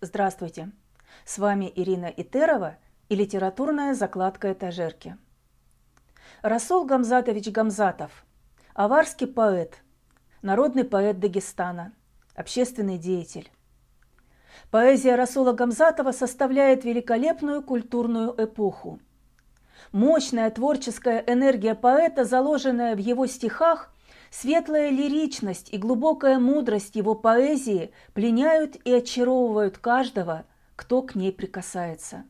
Здравствуйте! С вами Ирина Итерова и литературная закладка этажерки. Расул Гамзатович Гамзатов – аварский поэт, народный поэт Дагестана, общественный деятель. Поэзия Расула Гамзатова составляет великолепную культурную эпоху. Мощная творческая энергия поэта, заложенная в его стихах, Светлая лиричность и глубокая мудрость его поэзии пленяют и очаровывают каждого, кто к ней прикасается.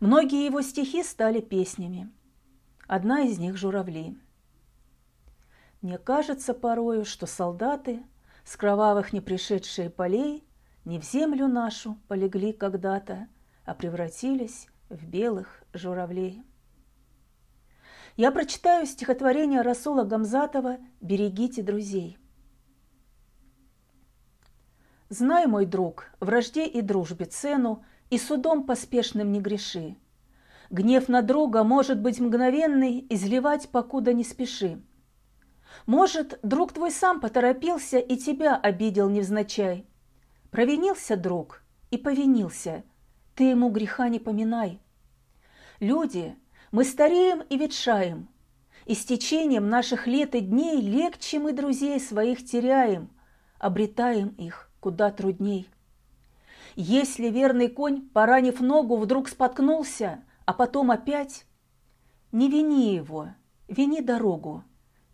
Многие его стихи стали песнями. Одна из них «Журавли». Мне кажется порою, что солдаты с кровавых непришедшие полей не в землю нашу полегли когда-то, а превратились в белых журавлей. Я прочитаю стихотворение Расула Гамзатова «Берегите друзей». Знай, мой друг, вражде и дружбе цену, И судом поспешным не греши. Гнев на друга может быть мгновенный, Изливать покуда не спеши. Может, друг твой сам поторопился И тебя обидел невзначай. Провинился друг и повинился, Ты ему греха не поминай. Люди — мы стареем и ветшаем, и с течением наших лет и дней легче мы друзей своих теряем, обретаем их куда трудней. Если верный конь, поранив ногу, вдруг споткнулся, а потом опять, не вини его, вини дорогу,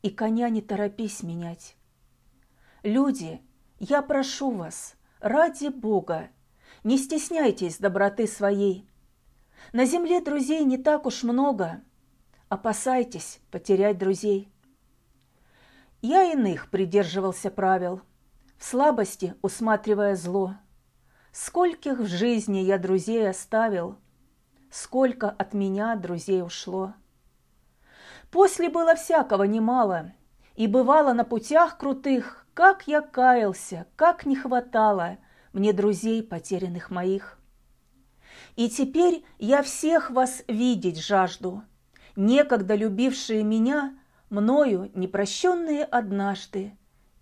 и коня не торопись менять. Люди, я прошу вас, ради Бога, не стесняйтесь доброты своей, на земле друзей не так уж много. Опасайтесь потерять друзей. Я иных придерживался правил, в слабости усматривая зло. Скольких в жизни я друзей оставил, сколько от меня друзей ушло. После было всякого немало, и бывало на путях крутых, как я каялся, как не хватало мне друзей потерянных моих. И теперь я всех вас видеть жажду, некогда любившие меня, мною непрощенные однажды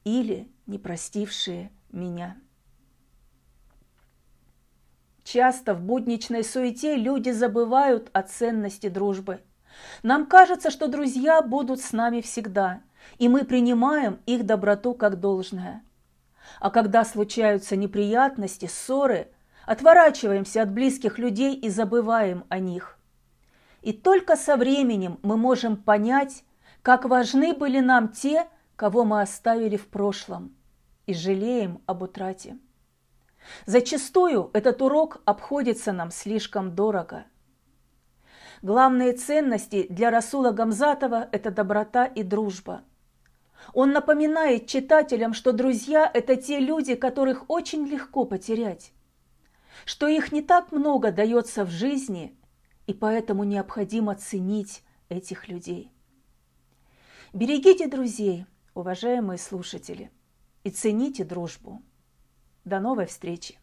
или не простившие меня. Часто в будничной суете люди забывают о ценности дружбы. Нам кажется, что друзья будут с нами всегда, и мы принимаем их доброту как должное. А когда случаются неприятности, ссоры – Отворачиваемся от близких людей и забываем о них. И только со временем мы можем понять, как важны были нам те, кого мы оставили в прошлом, и жалеем об утрате. Зачастую этот урок обходится нам слишком дорого. Главные ценности для Расула Гамзатова – это доброта и дружба. Он напоминает читателям, что друзья – это те люди, которых очень легко потерять что их не так много дается в жизни, и поэтому необходимо ценить этих людей. Берегите друзей, уважаемые слушатели, и цените дружбу. До новой встречи!